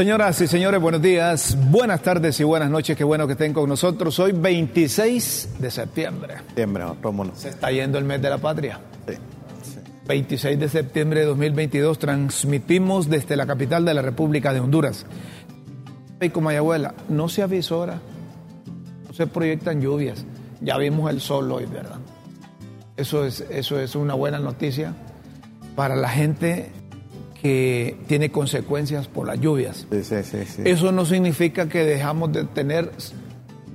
Señoras y señores, buenos días, buenas tardes y buenas noches. Qué bueno que estén con nosotros. Hoy 26 de septiembre. Septiembre, Rómulo. Se está yendo el mes de la patria. Sí. 26 de septiembre de 2022 transmitimos desde la capital de la República de Honduras. Y como abuela, no se avisora, no se proyectan lluvias. Ya vimos el sol hoy, ¿verdad? Eso es, eso es una buena noticia para la gente que tiene consecuencias por las lluvias. Sí, sí, sí. Eso no significa que dejamos de tener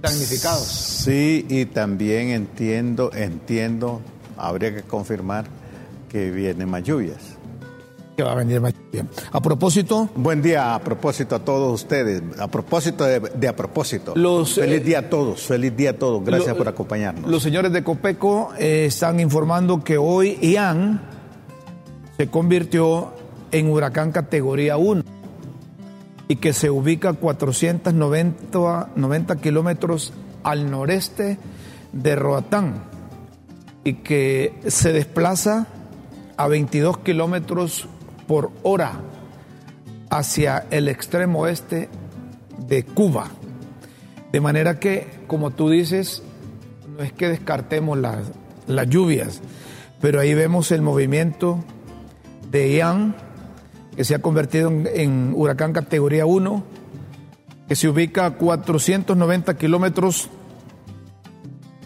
damnificados. Sí, y también entiendo, entiendo, habría que confirmar que vienen más lluvias. Que va a venir más lluvia. A propósito, Buen día a propósito a todos ustedes, a propósito de, de a propósito. Los, feliz eh, día a todos, feliz día a todos, gracias lo- por acompañarnos. los señores de Copeco eh, están informando que hoy Ian se convirtió en huracán categoría 1 y que se ubica a 490 90 kilómetros al noreste de Roatán y que se desplaza a 22 kilómetros por hora hacia el extremo oeste de Cuba. De manera que, como tú dices, no es que descartemos las, las lluvias, pero ahí vemos el movimiento de Ian, que se ha convertido en, huracán categoría 1, que se ubica a 490 kilómetros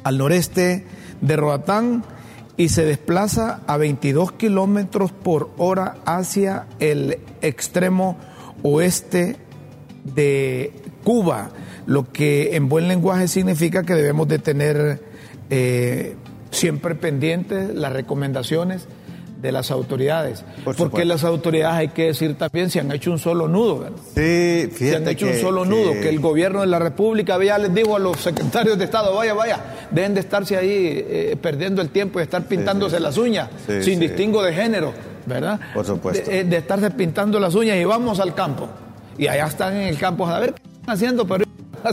al noreste de Roatán y se desplaza a 22 kilómetros por hora hacia el extremo oeste de Cuba, lo que en buen lenguaje significa que debemos de tener eh, siempre pendientes las recomendaciones de las autoridades, Por porque las autoridades hay que decir también si han hecho un solo nudo, ¿verdad? Sí, fíjate se han hecho que, un solo que- nudo, que el gobierno de la República ya les dijo a los secretarios de Estado, vaya, vaya, deben de estarse ahí eh, perdiendo el tiempo y estar pintándose las uñas, Sí, sin distingo de género, ¿verdad? Por supuesto. De, eh, de estarse pintando las uñas y vamos al campo. Y allá están en el campo, a ver qué están haciendo, pero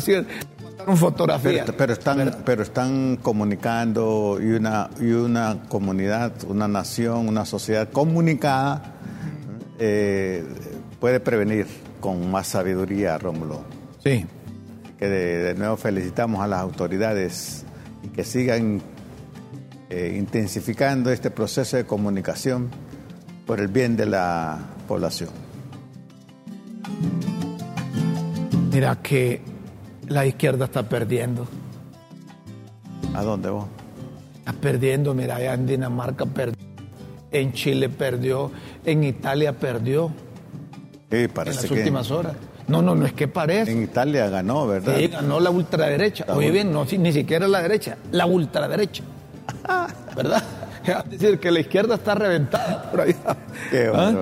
mandaron fotografías. Pero, pero están, pero están comunicando y una, y una comunidad, una nación, una sociedad comunicada eh, puede prevenir con más sabiduría, Rómulo. Sí. Que de, de nuevo felicitamos a las autoridades y que sigan eh, intensificando este proceso de comunicación por el bien de la población. Mira que la izquierda está perdiendo. ¿A dónde vos? Está perdiendo, mira, allá en Dinamarca perdió, en Chile perdió, en Italia perdió. Sí, en parece las que últimas horas. No, no, no es que parece. en Italia ganó, ¿verdad? Sí, ganó la ultraderecha. La Oye bien, no, ni siquiera la derecha, la ultraderecha. ¿Verdad? Es decir, que la izquierda está reventada por allá. Qué ¿Ah?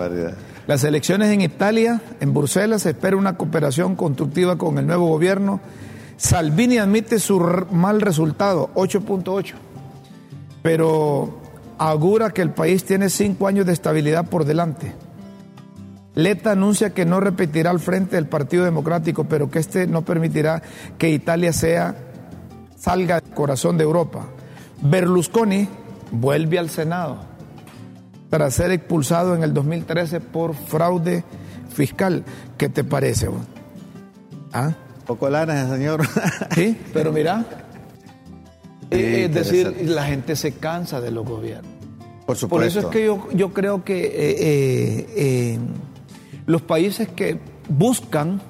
Las elecciones en Italia, en Bruselas, se espera una cooperación constructiva con el nuevo gobierno. Salvini admite su mal resultado, 8.8, pero augura que el país tiene cinco años de estabilidad por delante. Letta anuncia que no repetirá al frente del Partido Democrático, pero que este no permitirá que Italia sea salga del corazón de Europa. Berlusconi vuelve al Senado tras ser expulsado en el 2013 por fraude fiscal. ¿Qué te parece? vos? ¿Ah? Poco lana señor. Sí, pero mira, eh, es decir, la gente se cansa de los gobiernos. Por supuesto. Por eso es que yo, yo creo que eh, eh, eh, los países que buscan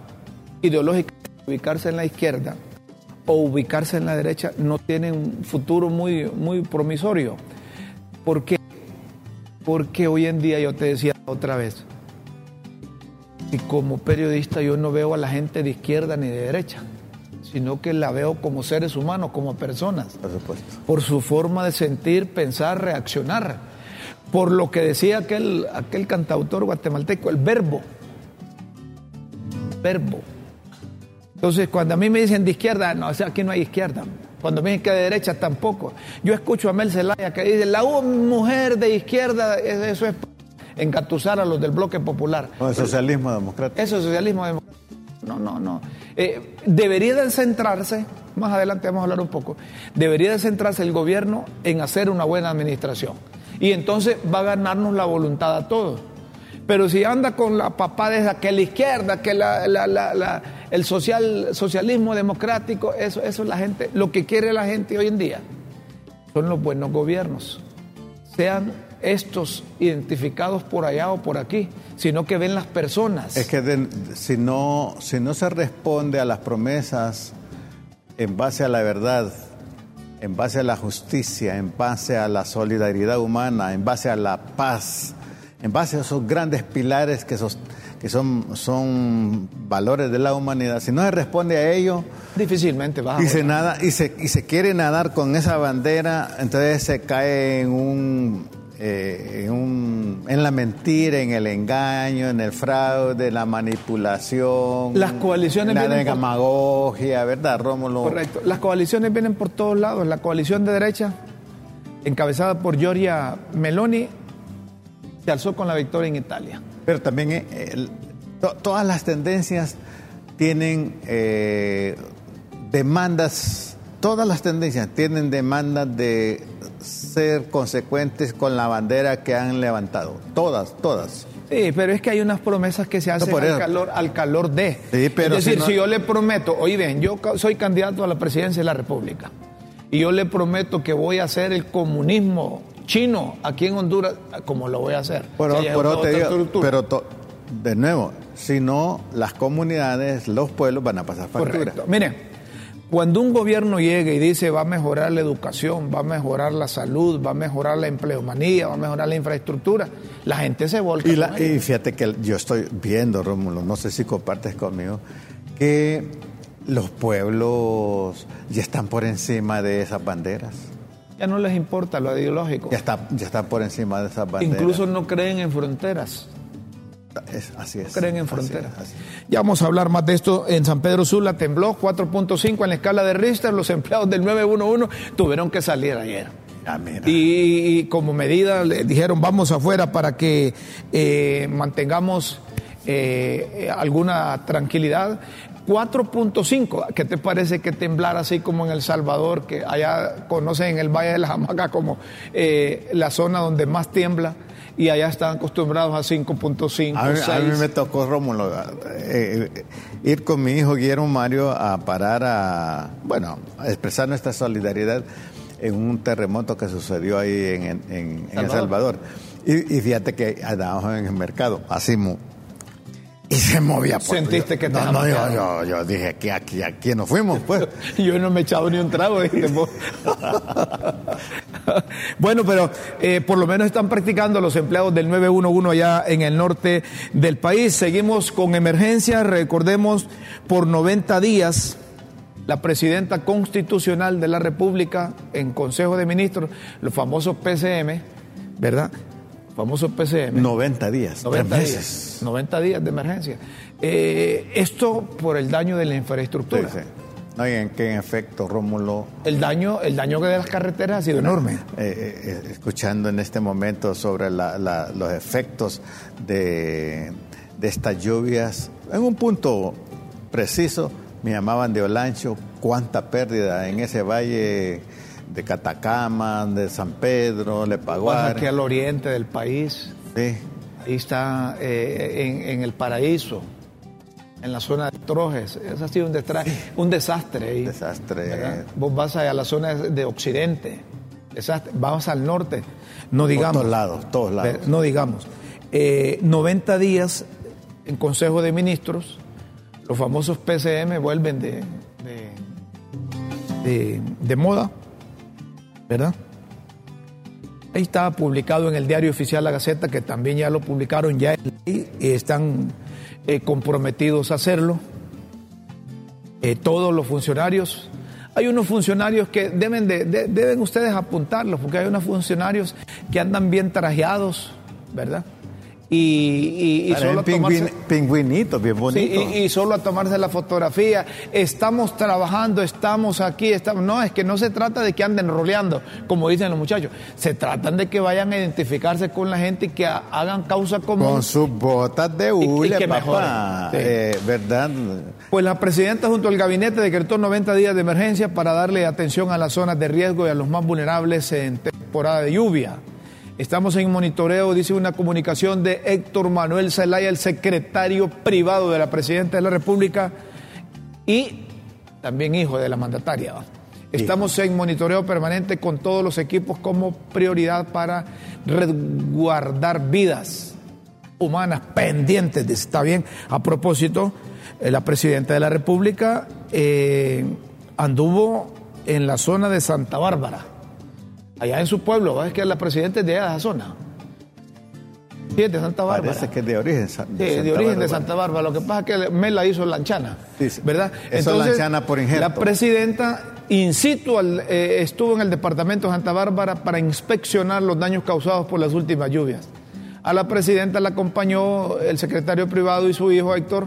ideológicamente ubicarse en la izquierda o ubicarse en la derecha no tienen un futuro muy, muy promisorio. ¿Por qué? Porque hoy en día, yo te decía otra vez, y como periodista yo no veo a la gente de izquierda ni de derecha, sino que la veo como seres humanos, como personas Por supuesto. por su forma de sentir, pensar, reaccionar, por lo que decía aquel, aquel cantautor guatemalteco, el verbo. Verbo. Entonces, cuando a mí me dicen de izquierda, no, o sea, aquí no hay izquierda. Cuando me dicen que de derecha, tampoco. Yo escucho a Mel Zelaya que dice, la u- mujer de izquierda, es- eso es engatusar a los del bloque popular. Con el socialismo democrático. Eso es socialismo democrático. No, no, no. Eh, debería de centrarse, más adelante vamos a hablar un poco, debería de centrarse el gobierno en hacer una buena administración. Y entonces va a ganarnos la voluntad a todos. Pero si anda con la papada que la izquierda, que el social, socialismo democrático, eso, eso la gente, lo que quiere la gente hoy en día son los buenos gobiernos. Sean estos identificados por allá o por aquí, sino que ven las personas. Es que si, no, si no se responde a las promesas en base a la verdad, en base a la justicia, en base a la solidaridad humana, en base a la paz, en base a esos grandes pilares que, que son, son valores de la humanidad, si no se responde a ello, difícilmente va y se nada y se, y se quiere nadar con esa bandera, entonces se cae en un eh, en, en, la mentira, en el engaño, en el fraude, la manipulación, las coaliciones la demagogia, ¿verdad, Rómulo? Correcto. Las coaliciones vienen por todos lados. La coalición de derecha, encabezada por Giorgia Meloni, se alzó con la victoria en Italia. Pero también eh, todas las tendencias tienen eh, demandas, todas las tendencias tienen demandas de ser consecuentes con la bandera que han levantado. Todas, todas. Sí, pero es que hay unas promesas que se hacen al, calor, al calor de. Sí, pero es decir, si, yo le prometo, oye bien, yo soy candidato a la presidencia de la República y yo le prometo que voy a hacer el comunismo chino aquí en Honduras, ¿cómo lo voy a hacer? Pero, pero, te digo, pero de nuevo, si no, las comunidades, los pueblos van a pasar factura. Correcto. Mire, cuando un gobierno llegue y dice va a mejorar la educación, va a mejorar la salud, va a mejorar la empleomanía, va a mejorar la infraestructura, la gente se volca. Y, fíjate que yo estoy viendo, Rómulo, no sé si compartes conmigo, que los pueblos ya están por encima de esas banderas. Ya no les importa lo ideológico. Ya, está, ya están por encima de esas banderas. Incluso no creen en fronteras. así es. Creen en fronteras. Ya vamos a hablar más de esto. En San Pedro Sula tembló 4.5 en la escala de Richter. Los empleados del 911 tuvieron que salir ayer. Ah, y, como medida le dijeron vamos afuera para que eh, mantengamos eh, alguna tranquilidad. 4.5, ¿qué te parece que temblar así como en El Salvador, que allá conocen en el Valle de la Jamaca como eh, la zona donde más tiembla? y allá están acostumbrados a 5.5. A, mí me tocó, Rómulo, eh, eh, ir con mi hijo Guillermo Mario a parar a, bueno, a expresar nuestra solidaridad en un terremoto que sucedió ahí en, El Salvador. Y, y, fíjate que andábamos en el mercado, así y se movía. Por ¿Sentiste que No, no, yo, yo, dije, aquí, aquí, aquí nos fuimos, pues. yo no me he echado ni un trago. bueno, pero eh, por lo menos están practicando los empleados del 911 allá en el norte del país. Seguimos con emergencia, recordemos, por 90 días la presidenta constitucional de la República en Consejo de Ministros, los famosos PCM, ¿verdad? Famoso PCM. 90 días. 90 días. 90 días de emergencia. Eh, esto por el daño de la infraestructura. Sí, No, y en qué efecto, Rómulo. El daño, el daño de las carreteras ha sido enorme. Eh, eh, escuchando en este momento sobre los efectos de, de estas lluvias, en un punto preciso, me llamaban de Olancho, cuánta pérdida en ese valle de Catacama, de San Pedro, Lepaguar. aquí al oriente del país. Sí. Ahí está eh, en, el paraíso, en la zona de Trojes. Eso ha sido un, un desastre ahí. Desastre. Vos vas a la zona de occidente, desastre. Vamos al norte, no digamos. Todos lados, todos lados. No digamos. 90 eh, días en Consejo de Ministros, los famosos PCM vuelven de, de, de moda ¿verdad? Ahí está publicado en el diario oficial La Gaceta, que también ya lo publicaron ya y están eh, comprometidos a hacerlo. Eh, todos los funcionarios. Hay unos funcionarios que deben, de, deben ustedes apuntarlos, porque hay unos funcionarios que andan bien trajeados, ¿verdad? Y, y, solo tomarse, pingüinito, bien bonito. y, solo a tomarse la fotografía. Estamos trabajando, estamos aquí, estamos. No, es que no se trata de que anden roleando, como dicen los muchachos. Se tratan de que vayan a identificarse con la gente y que hagan causa común. Con sus botas de hule, que papá. Eh, ¿Verdad? Pues la presidenta junto al gabinete decretó 90 días de emergencia para darle atención a las zonas de riesgo y a los más vulnerables en temporada de lluvia. Estamos en monitoreo, dice una comunicación de Héctor Manuel Zelaya, el secretario privado de la Presidenta de la República y también hijo de la mandataria. Estamos en monitoreo permanente con todos los equipos como prioridad para resguardar vidas humanas pendientes. Está bien. A propósito, eh, la Presidenta de la República eh, anduvo en la zona de Santa Bárbara allá en su pueblo, es que la presidenta es de esa zona. Sí, de Santa Bárbara. Parece que es de origen. De, de, origen de Santa Bárbara. Lo que pasa es que me la hizo Lanchana, ¿verdad? Eso Lanchana por injerto. La presidenta in situ eh, estuvo en el departamento de Santa Bárbara para inspeccionar los daños causados por las últimas lluvias. A la presidenta la acompañó el secretario privado y su hijo Héctor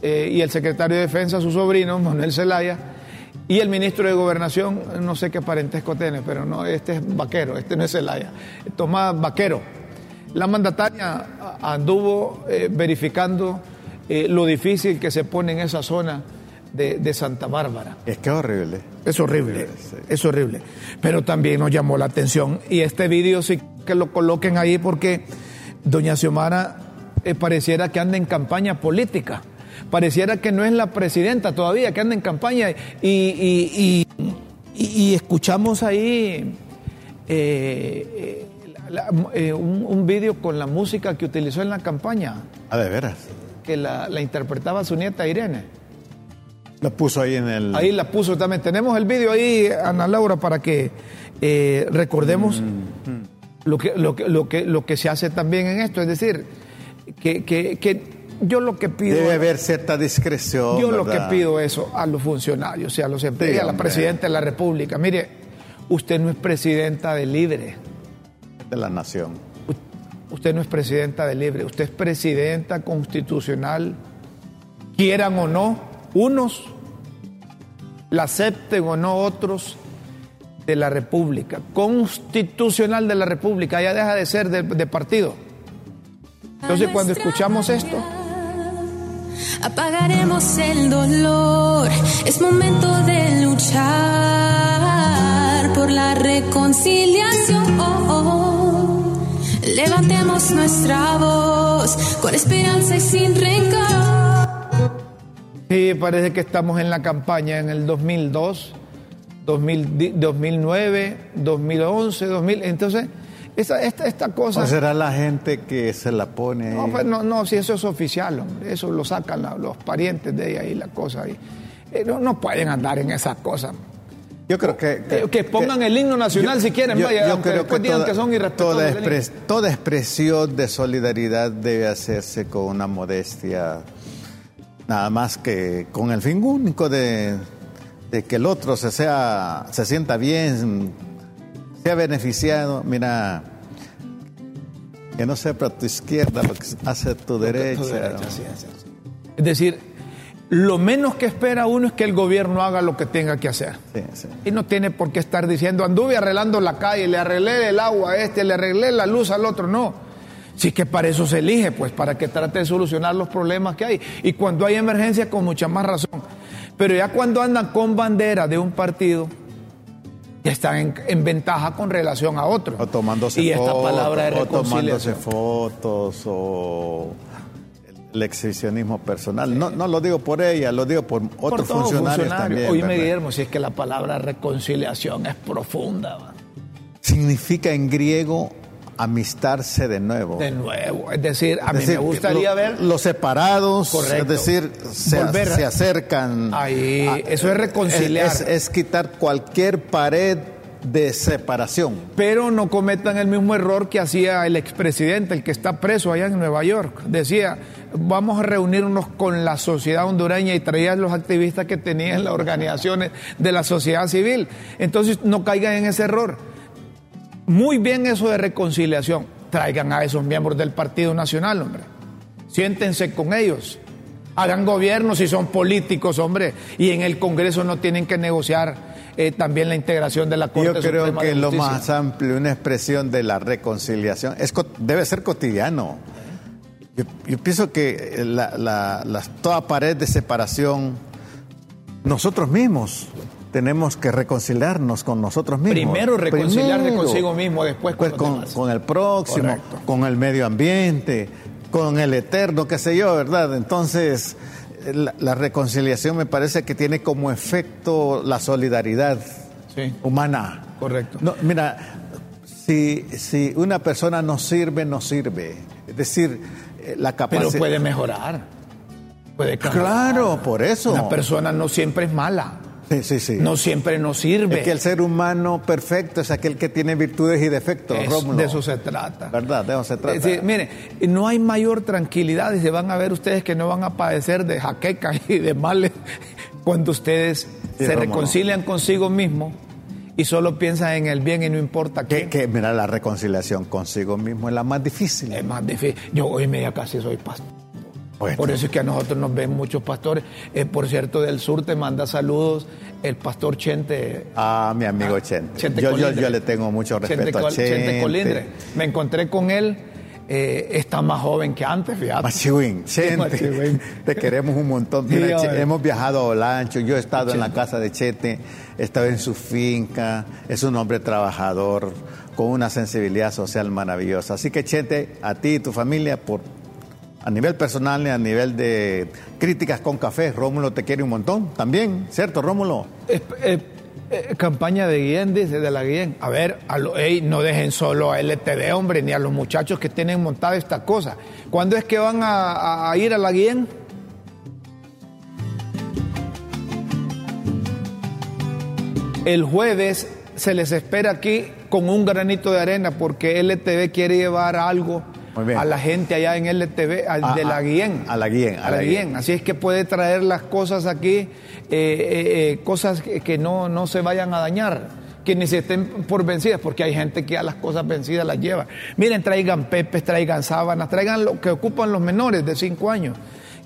eh, y el secretario de Defensa, su sobrino Manuel Zelaya y el ministro de Gobernación, no sé qué parentesco tiene, pero no, este es vaquero, este no es Zelaya, Tomás Vaquero. La mandataria anduvo eh, verificando eh, lo difícil que se pone en esa zona de, Santa Bárbara. Es que es horrible. Es horrible, es horrible. Pero también nos llamó la atención y este vídeo sí que lo coloquen ahí porque doña Xiomara eh, pareciera que anda en campaña política pareciera que no es la presidenta todavía, que anda en campaña y, escuchamos ahí eh, eh, un, un vídeo con la música que utilizó en la campaña. Ah, de veras. Que la, interpretaba su nieta Irene. La puso ahí en el... Ahí la puso también. Tenemos el vídeo ahí, Ana Laura, para que eh, recordemos mm, mm. Lo, que, lo, que, lo, que, lo que se hace también en esto. Es decir, que, que, que yo lo que pido. Debe haber cierta discreción. Yo lo que pido eso a los funcionarios, y a los empleados, a la presidenta de la República. Mire, usted no es presidenta de Libre. De la nación. Usted no es presidenta de Libre, usted es presidenta constitucional, quieran o no, unos, la acepten o no otros, de la República, constitucional de la República, ya deja de ser de partido. Entonces cuando escuchamos esto, apagaremos el dolor. Es momento de luchar por la reconciliación. Levantemos nuestra voz con esperanza y sin rencor. Sí, parece que estamos en la campaña en el 2002, 2009, 2011, 2000. Entonces, esta, esta, cosa... ¿O será la gente que se la pone? No, pues no, no, si eso es oficial, hombre. Eso lo sacan los parientes de ella y la cosa ahí. Eh, no, no, pueden andar en esas cosas. Yo creo que... Que, pongan el himno nacional si quieren, vaya, yo creo que digan que son irrespetuosos. Toda, toda expresión de solidaridad debe hacerse con una modestia, nada más que con el fin único de, de que el otro se, sea, se sienta bien, ha beneficiado, mira, que no sepa tu izquierda lo que hace tu derecha. Es decir, lo menos que espera uno es que el gobierno haga lo que tenga que hacer. Y no tiene por qué estar diciendo, anduve arreglando la calle, le arreglé el agua a este, le arreglé la luz al otro. No. Sí que para eso se elige, pues para que trate de solucionar los problemas que hay. Y cuando hay emergencia, con mucha más razón. Pero ya cuando andan con bandera de un partido, están en, ventaja con relación a otros. O tomándose y esta fotos, palabra de o tomándose fotos o el exhibicionismo personal. No, no lo digo por ella, lo digo por otros funcionarios también. Oíme, Guillermo, si es que la palabra reconciliación es profunda. Significa en griego amistarse de nuevo. De nuevo, es decir, a mí me gustaría ver... Los separados, es decir, se, se acercan. Ahí, eso es reconciliar. Es, quitar cualquier pared de separación. Pero no cometan el mismo error que hacía el expresidente, el que está preso allá en Nueva York. Decía, vamos a reunirnos con la sociedad hondureña y traía los activistas que tenían las organizaciones de la sociedad civil. Entonces no caigan en ese error muy bien eso de reconciliación. Traigan a esos miembros del Partido Nacional, hombre. Siéntense con ellos. Hagan gobierno si son políticos, hombre. Y en el Congreso no tienen que negociar eh, también la integración de la Corte Yo creo que lo más amplio, una expresión de la reconciliación, es, debe ser cotidiano. Yo, pienso que la, toda pared de separación, nosotros mismos tenemos que reconciliarnos con nosotros mismos. Primero reconciliarse consigo mismo, después con, pues los con, el próximo, Correcto. con el medio ambiente, con el eterno, qué sé yo, ¿verdad? Entonces, la, la reconciliación me parece que tiene como efecto la solidaridad Sí. humana. Correcto. No, mira, si, si una persona no sirve, no sirve. Es decir, eh, la capacidad... Pero puede mejorar. Puede cambiar. Claro, por eso. Una persona no siempre es mala. Sí, sí, sí. No siempre nos sirve. Es que el ser humano perfecto es aquel que tiene virtudes y defectos, Es- de eso se trata. ¿Verdad? De eso se trata. Mire, no hay mayor tranquilidad y se van a ver ustedes que no van a padecer de jaqueca y de males cuando ustedes Sí, se reconcilian consigo mismos y solo piensan en el bien y no importa qué. que, mira, la reconciliación consigo mismo es la más difícil. Es más difícil. Yo hoy me ya casi soy pastor. Bueno. Por eso es que a nosotros nos ven muchos pastores. Eh, por cierto, del sur te manda saludos el pastor Chente. Ah, mi amigo Ah, Chente. Chente yo, yo, le tengo mucho respeto a Col- Chente. Colindre. Me encontré con él. eh, está más joven que antes, fíjate. Machihuín, Chente, te queremos un montón. Mira, Sí, hemos viajado a Olancho, yo he estado en la Chente. casa de Chete, he estado en su finca, es un hombre trabajador, con una sensibilidad social maravillosa. Así que Chete, a ti y tu familia, por a nivel personal y a nivel de críticas con café, Rómulo te quiere un montón también, ¿cierto, Rómulo? Campaña de Guillén, dice, de la Guillén. A ver, a lo- no dejen solo a LTV, hombre, ni a los muchachos que tienen montada esta cosa. ¿Cuándo es que van a, ir a la Guillén? El jueves se les espera aquí con un granito de arena porque LTV quiere llevar algo. A la gente allá en LTV, al- A- de la a- Guillén. a la Guillén, A la Guillén. Así es que puede traer las cosas aquí, eh, eh, eh, cosas que, que no, no se vayan a dañar, que ni se estén por vencidas, porque hay gente que ya las cosas vencidas las lleva. Miren, traigan pepes, traigan sábanas, traigan lo que ocupan los menores de 5 años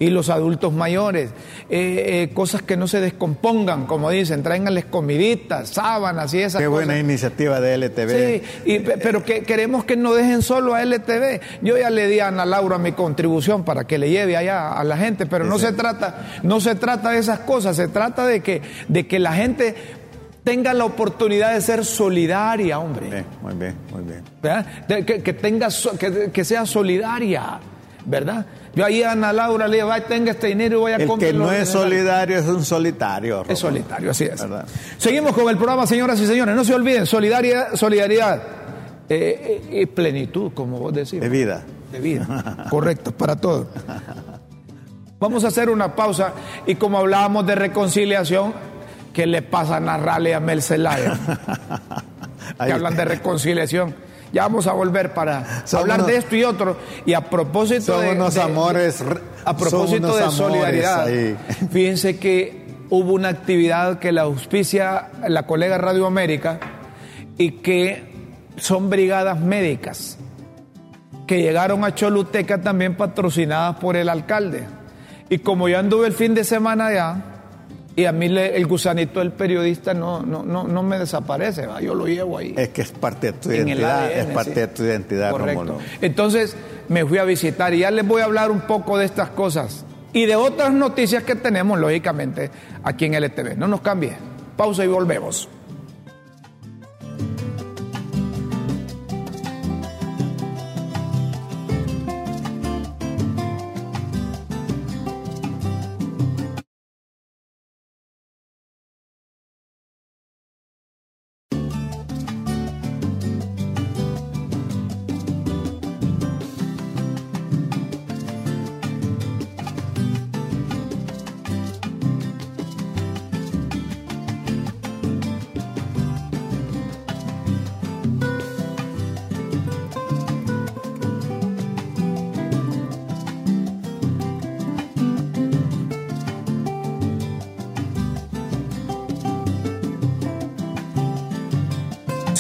y los adultos mayores, eh, eh, cosas que no se descompongan, como dicen, tráiganles comiditas, sábanas y esas Qué cosas. buena iniciativa de LTV. Sí, y pe- pero que queremos que no dejen solo a LTV. Yo ya le di a Ana Laura mi contribución para que le lleve allá a la gente, pero no Sí, se trata, no se trata de esas cosas, se trata de que, de que la gente tenga la oportunidad de ser solidaria, hombre. Bien, muy bien, muy bien. que, que tenga, que, que sea solidaria, ¿verdad? Yo ahí a Ana Laura le digo, "Vaya, tenga este dinero y voy a El comprar que no es solidario es un solitario. Es solitario, así es. ¿Verdad? Seguimos con el programa, señoras y señores. No se olviden, solidaridad, solidaridad eh, eh, y plenitud, como vos decís. De vida. De vida. Correcto, para todos. Vamos a hacer una pausa y como hablábamos de reconciliación, ¿qué le pasa a Narrale y a Mel Zelaya? Que hablan de reconciliación. Ya vamos a volver para hablar de esto y otro. Y a propósito de, unos de- amores. re- a propósito de solidaridad, ahí. fíjense que hubo una actividad que la auspicia la colega Radio América y que son brigadas médicas que llegaron a Choluteca también patrocinadas por el alcalde. Y como yo anduve el fin de semana allá, y a mí le- el gusanito del periodista no, no, no, no me desaparece, ¿va? yo lo llevo ahí. Es que es parte de tu identidad. ADN, es parte sí. de tu identidad, Correcto. Rómulo. Entonces me fui a visitar y ya les voy a hablar un poco de estas cosas y de otras noticias que tenemos, lógicamente, aquí en LTV. No nos cambie. Pausa y volvemos.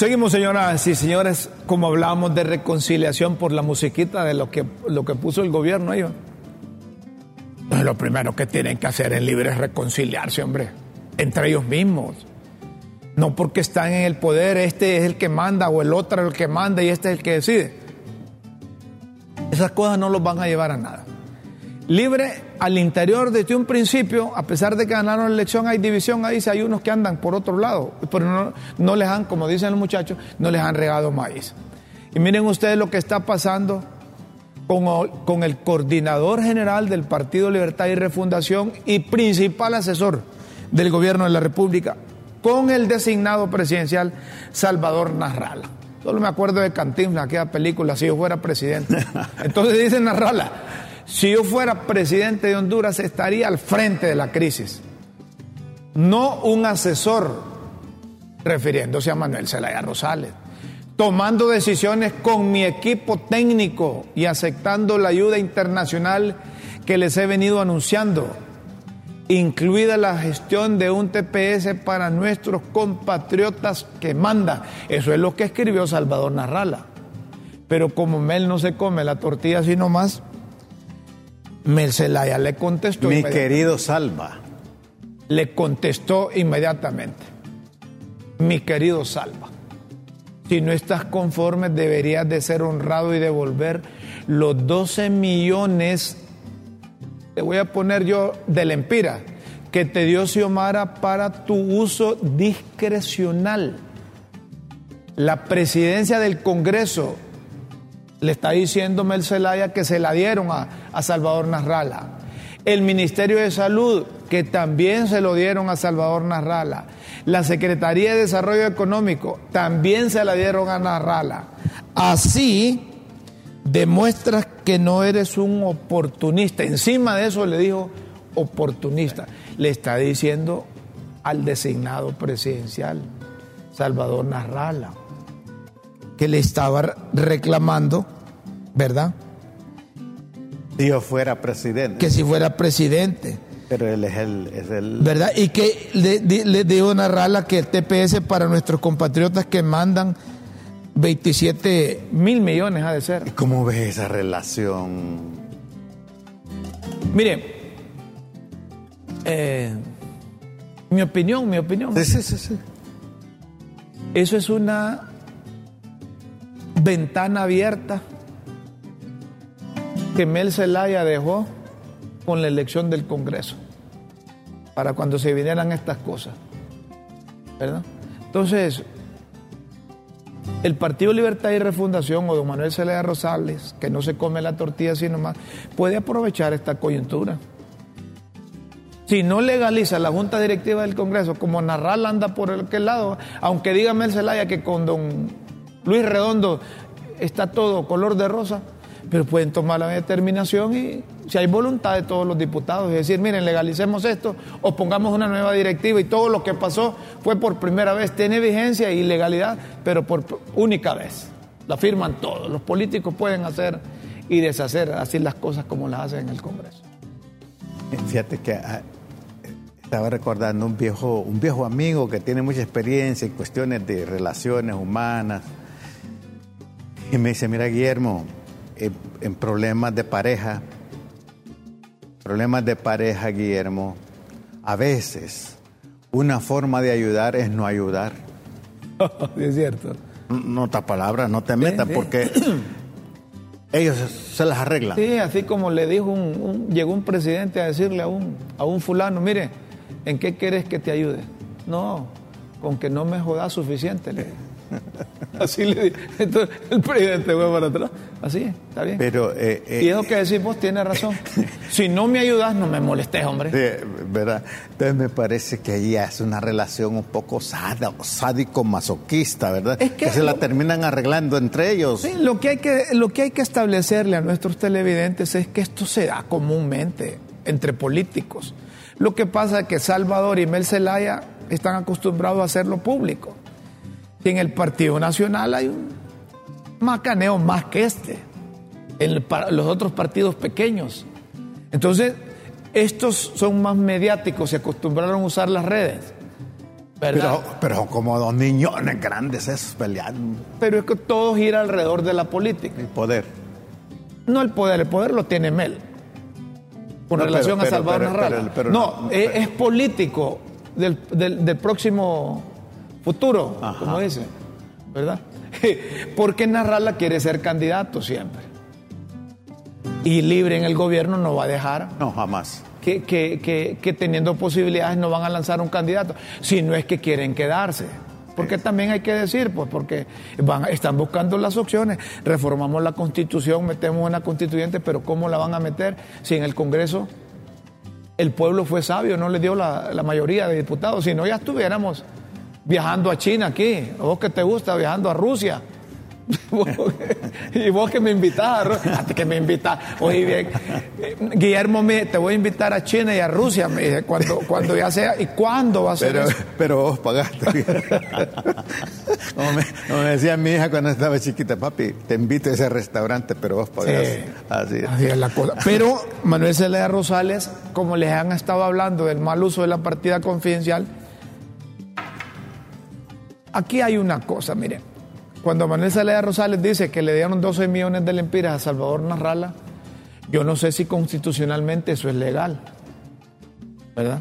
Seguimos, señoras y señores, como hablábamos de reconciliación por la musiquita de lo que, lo que puso el gobierno ahí. Pues lo primero que tienen que hacer en libre es reconciliarse, hombre, entre ellos mismos. No porque están en el poder, este es el que manda o el otro es el que manda y este es el que decide. Esas cosas no los van a llevar a nada. Libre al interior desde un principio, a pesar de que ganaron la elección, hay división ahí, si hay unos que andan por otro lado, pero no, no les han, como dicen los muchachos, no les han regado maíz. Y miren ustedes lo que está pasando con, con el coordinador general del Partido Libertad y Refundación y principal asesor del gobierno de la República, con el designado presidencial Salvador Narrala. Solo me acuerdo de Cantinflas, aquella película, si yo fuera presidente. Entonces dice Narrala, si yo fuera presidente de Honduras estaría al frente de la crisis, no un asesor, refiriéndose a Manuel Zelaya Rosales, tomando decisiones con mi equipo técnico y aceptando la ayuda internacional que les he venido anunciando incluida la gestión de un TPS para nuestros compatriotas que manda. Eso es lo que escribió Salvador Narrala. Pero como Mel no se come la tortilla así nomás, Mel Zelaya le contestó. Mi querido Salva. Le contestó inmediatamente. Mi querido Salva. Si no estás conforme, deberías de ser honrado y devolver los 12 millones te voy a poner yo del Empira, que te dio Xiomara para tu uso discrecional. La presidencia del Congreso le está diciendo Mel Zelaya que se la dieron a, a Salvador Narrala. El Ministerio de Salud, que también se lo dieron a Salvador Narrala. La Secretaría de Desarrollo Económico, también se la dieron a Narrala. Así, demuestras que no eres un oportunista. Encima de eso le dijo oportunista. Le está diciendo al designado presidencial, Salvador Narrala, que le estaba reclamando, ¿verdad? Yo fuera presidente. Que si fuera presidente. Pero él es el... Es el... ¿Verdad? Y que le, le dijo Narrala que el TPS para nuestros compatriotas que mandan 27 mil millones ha de ser. ¿Y cómo ves esa relación? Mire, eh, mi opinión, mi opinión. Sí, sí, sí, sí. Eso es una ventana abierta que Mel Zelaya dejó con la elección del Congreso para cuando se vinieran estas cosas. ¿Verdad? Entonces, el Partido Libertad y Refundación o don Manuel Celeda Rosales, que no se come la tortilla sino más, puede aprovechar esta coyuntura. Si no legaliza la Junta Directiva del Congreso, como Narral anda por aquel lado, aunque diga Mel Zelaya que con don Luis Redondo está todo color de rosa, pero pueden tomar la determinación y si hay voluntad de todos los diputados, es decir, miren, legalicemos esto o pongamos una nueva directiva y todo lo que pasó fue por primera vez, tiene vigencia y legalidad, pero por única vez. La firman todos, los políticos pueden hacer y deshacer así las cosas como las hacen en el Congreso. Fíjate que ah, estaba recordando un viejo, un viejo amigo que tiene mucha experiencia en cuestiones de relaciones humanas y me dice, mira Guillermo, en, problemas de pareja, problemas de pareja, Guillermo, a veces una forma de ayudar es no ayudar. es cierto. No, te palabras, no te metas, porque ellos se las arreglan. Sí, así como le dijo un, llegó un presidente a decirle a un, a un fulano, mire, ¿en qué quieres que te ayude? No, con que no me jodas suficiente, le Así le dije. Entonces el presidente fue para atrás. Así, está bien. Pero, eh, y eso que decís vos tiene razón. si no me ayudas, no me molestes, hombre. ¿verdad? Entonces me parece que ahí es una relación un poco sádico-masoquista, ¿verdad? que, se la terminan arreglando entre ellos. Sí, lo que, hay que, lo que hay que establecerle a nuestros televidentes es que esto se da comúnmente entre políticos. Lo que pasa es que Salvador y Mel Zelaya están acostumbrados a hacerlo público en el Partido Nacional hay un macaneo más que este, en los otros partidos pequeños. Entonces, estos son más mediáticos, se acostumbraron a usar las redes. Pero, pero como dos niñones grandes esos peleando. Pero es que todo gira alrededor de la política. El poder. No el poder, el poder lo tiene Mel. Con relación a Salvador Narrala. no, es, político del, del próximo futuro, como dice, ¿verdad? Porque Narrala quiere ser candidato siempre. y libre en el gobierno no va a dejar No, jamás. que, que- que- que teniendo posibilidades no van a lanzar un candidato, si no es que quieren quedarse. Porque también hay que decir, pues, porque van, están buscando las opciones. Reformamos la constitución, metemos una constituyente, pero ¿cómo la van a meter si en el Congreso el pueblo fue sabio, no le dio la, la mayoría de diputados? Si no, ya estuviéramos viajando a China aquí. ¿A vos que te gusta viajando a Rusia? y vos que me invitás a hasta que me invitás. Oye, bien, Guillermo, me, te voy a invitar a China y a Rusia, me dice, cuando, cuando ya sea. ¿Y cuándo va a ser Pero, eso? pero vos pagaste. como, me, como me decía mi hija cuando estaba chiquita, papi, te invito a ese restaurante, pero vos pagás. Sí. Así es. Así es la cosa. Pero Manuel Zelaya Rosales, como les han estado hablando del mal uso de la partida confidencial, aquí hay una cosa, miren. Cuando Manuel Zelaya Rosales dice que le dieron 12 millones de lempiras a Salvador Narrala, yo no sé si constitucionalmente eso es legal, ¿verdad?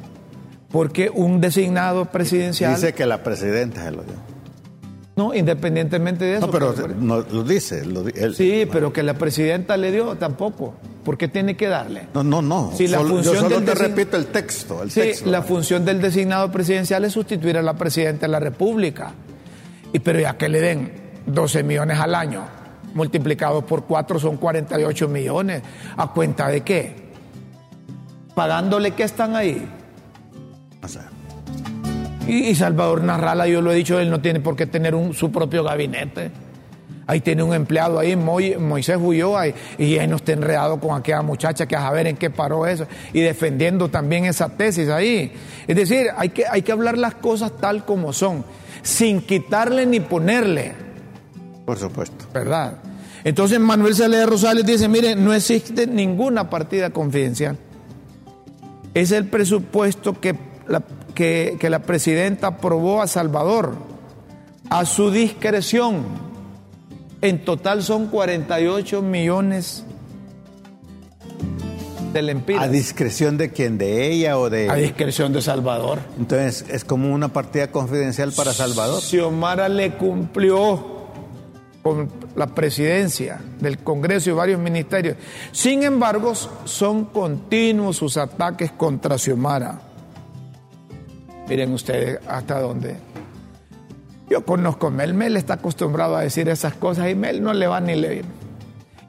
Porque un designado presidencial, Dice que la presidenta se lo dio. No, independientemente de eso. No, pero no, lo dice. Lo, él- sí, pero que la presidenta le dio tampoco. ¿Por qué tiene que darle? No, no, no. Sí, la Solo- función yo solo del te design- repito el texto. El Sí, texto. la función del designado presidencial es sustituir a la presidenta de la República. Y pero ya que le den 12 millones al año, multiplicados por 4 son 48 millones. ¿A cuenta de qué? Pagándole que están ahí. O sea, Y, y Salvador Narrala, yo lo he dicho, él no tiene por qué tener un- su propio gabinete. Ahí tiene un empleado ahí, Moisés Ulloa, y, y él no está enredado con aquella muchacha que a saber en qué paró eso, y defendiendo también esa tesis ahí. Es decir, hay que, hay que hablar las cosas tal como son, sin quitarle ni ponerle, por supuesto. ¿verdad? Entonces Manuel Celeda Rosales dice, mire, no existe ninguna partida confidencial. Es el presupuesto que la, que, que la presidenta aprobó a Salvador a su discreción. En total son 48 millones de lempiras. ¿A discreción de quién? ¿De ella o de.? A discreción de Salvador. Entonces, es como una partida confidencial para Salvador. Xiomara le cumplió con la presidencia del Congreso y varios ministerios. Sin embargo, son continuos sus ataques contra Xiomara. Miren ustedes hasta dónde. Yo conozco a Mel, Mel está acostumbrado a decir esas cosas y Mel no le va ni le.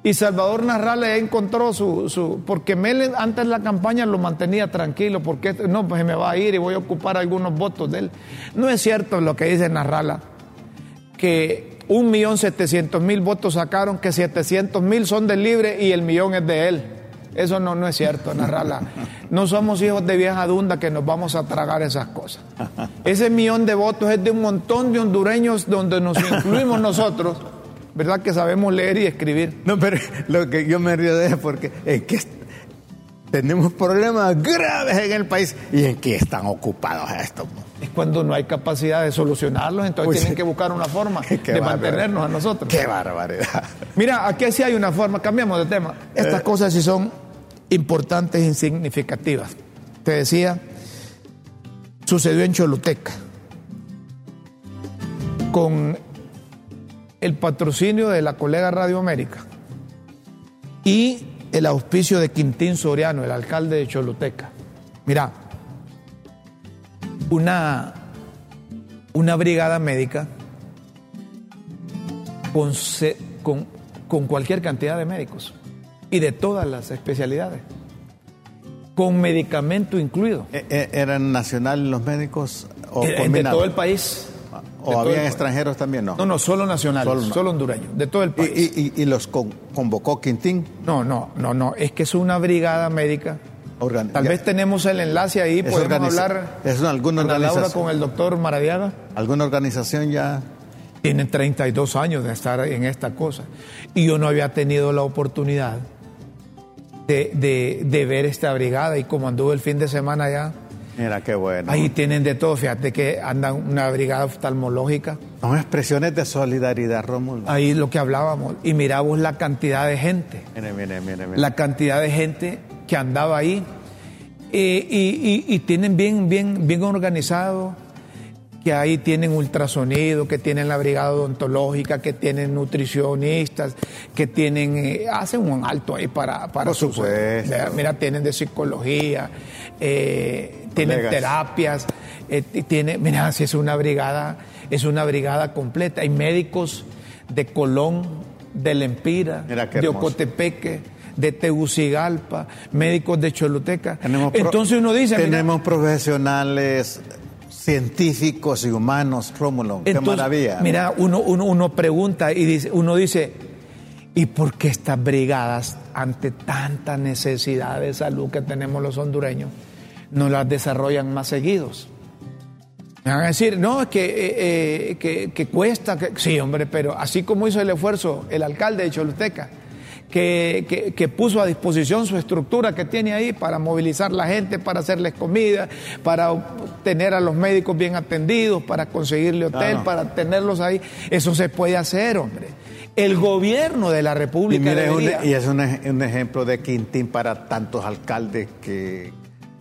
Y Salvador Narrala ya encontró su, su... Porque Mel antes de la campaña lo mantenía tranquilo, porque este- no, pues me va a ir y voy a ocupar algunos votos de él. No es cierto lo que dice Narrala, que un millón setecientos mil votos sacaron, que setecientos mil son del libre y el millón es de él. Eso no, no es cierto, Narrala. No somos hijos de vieja dunda que nos vamos a tragar esas cosas. Ese millón de votos es de un montón de hondureños donde nos incluimos nosotros, ¿verdad? Que sabemos leer y escribir. No, pero lo que yo me río de eso porque es que tenemos problemas graves en el país y en que están ocupados estos. Es cuando no hay capacidad de solucionarlos, entonces tienen que buscar una forma Qué de mantenernos a nosotros. ¡Qué barbaridad! Mira, aquí sí hay una forma, cambiamos de tema. Estas cosas sí son importantes y significativas. Te decía, sucedió en Choluteca, con el patrocinio de la colega Radio América y el auspicio de Quintín Soriano, el alcalde de Choluteca. Mira, una, una brigada médica con, con cualquier cantidad de médicos y de todas las especialidades, con medicamento incluido, ¿E- e- ¿Eran nacionales los médicos o Eh, de combinados? todo el país. ¿O De todo habían extranjeros también? No. No, no, solo nacionales, Solo solo, hondureños, de todo el ¿Y, país. y- y- y los con- convocó Quintín? No, no, no, no, es que es una brigada médica. Tal ya- vez tenemos el enlace ahí, Es podemos hablar es una- alguna Ana Laura organización. con el doctor Maradiaga. ¿Alguna organización ya? Tienen 32 años de estar en esta cosa. Y yo no había tenido la oportunidad de, de- de ver esta brigada. Y como anduve el fin de semana allá, Mira, qué bueno. ahí tienen de todo. Fíjate que andan una brigada oftalmológica. Son expresiones de solidaridad, Rómulo. Ahí lo que hablábamos. Y miramos la cantidad de gente. Mire, mire, mire. mire. La cantidad de gente que andaba ahí. Eh, y, y- y tienen bien, bien, bien organizado. Que ahí tienen ultrasonido, que tienen la brigada odontológica, que tienen nutricionistas, que tienen, eh, hacen un alto ahí para, para Por supuesto. Vea, Mira, tienen de psicología, eh, tienen terapias, eh, tiene, mira, si es una brigada, es una brigada completa. Hay médicos de Colón, de Lempira, Mira de. Ocotepeque, de Tegucigalpa, médicos de Choluteca. Tenemos Entonces uno dice, mira, tenemos profesionales científicos y humanos, Rómulo. Qué Entonces, maravilla. Mira, uno, uno, uno pregunta y dice, uno dice, ¿y por qué estas brigadas, ante tanta necesidad de salud que tenemos los hondureños, no las desarrollan más seguidos? Me van a decir, no, es que, eh, eh, que, que cuesta, que... sí, hombre, pero así como hizo el esfuerzo el alcalde de Choluteca, que, que- que puso a disposición su estructura que tiene ahí para movilizar la gente, para hacerles comida, para tener a los médicos bien atendidos, para conseguirle hotel, Claro. para tenerlos ahí, eso se puede hacer, hombre. El gobierno de la y, República es un, y es un, ej- un ejemplo de Quintín para tantos alcaldes que,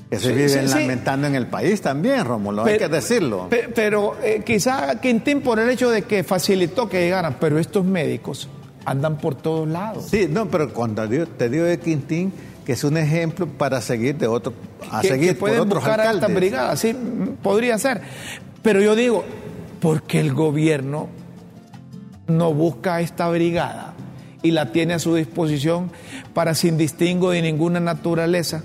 que se Sí, viven sí, sí. lamentando en el país también, Rómulo. Hay que decirlo. Pe- Pero, eh, quizá Quintín por el hecho de que facilitó que llegaran, pero estos médicos andan por todos lados. Sí, no, pero cuando te digo de Quintín, que es un ejemplo para seguir de otro, a que, seguir que por otros buscar a alcaldes. estas brigadas, sí, mm, podría ser. Pero yo digo, ¿por qué el gobierno no busca a esta brigada y la tiene a su disposición para sin distingo de ninguna naturaleza?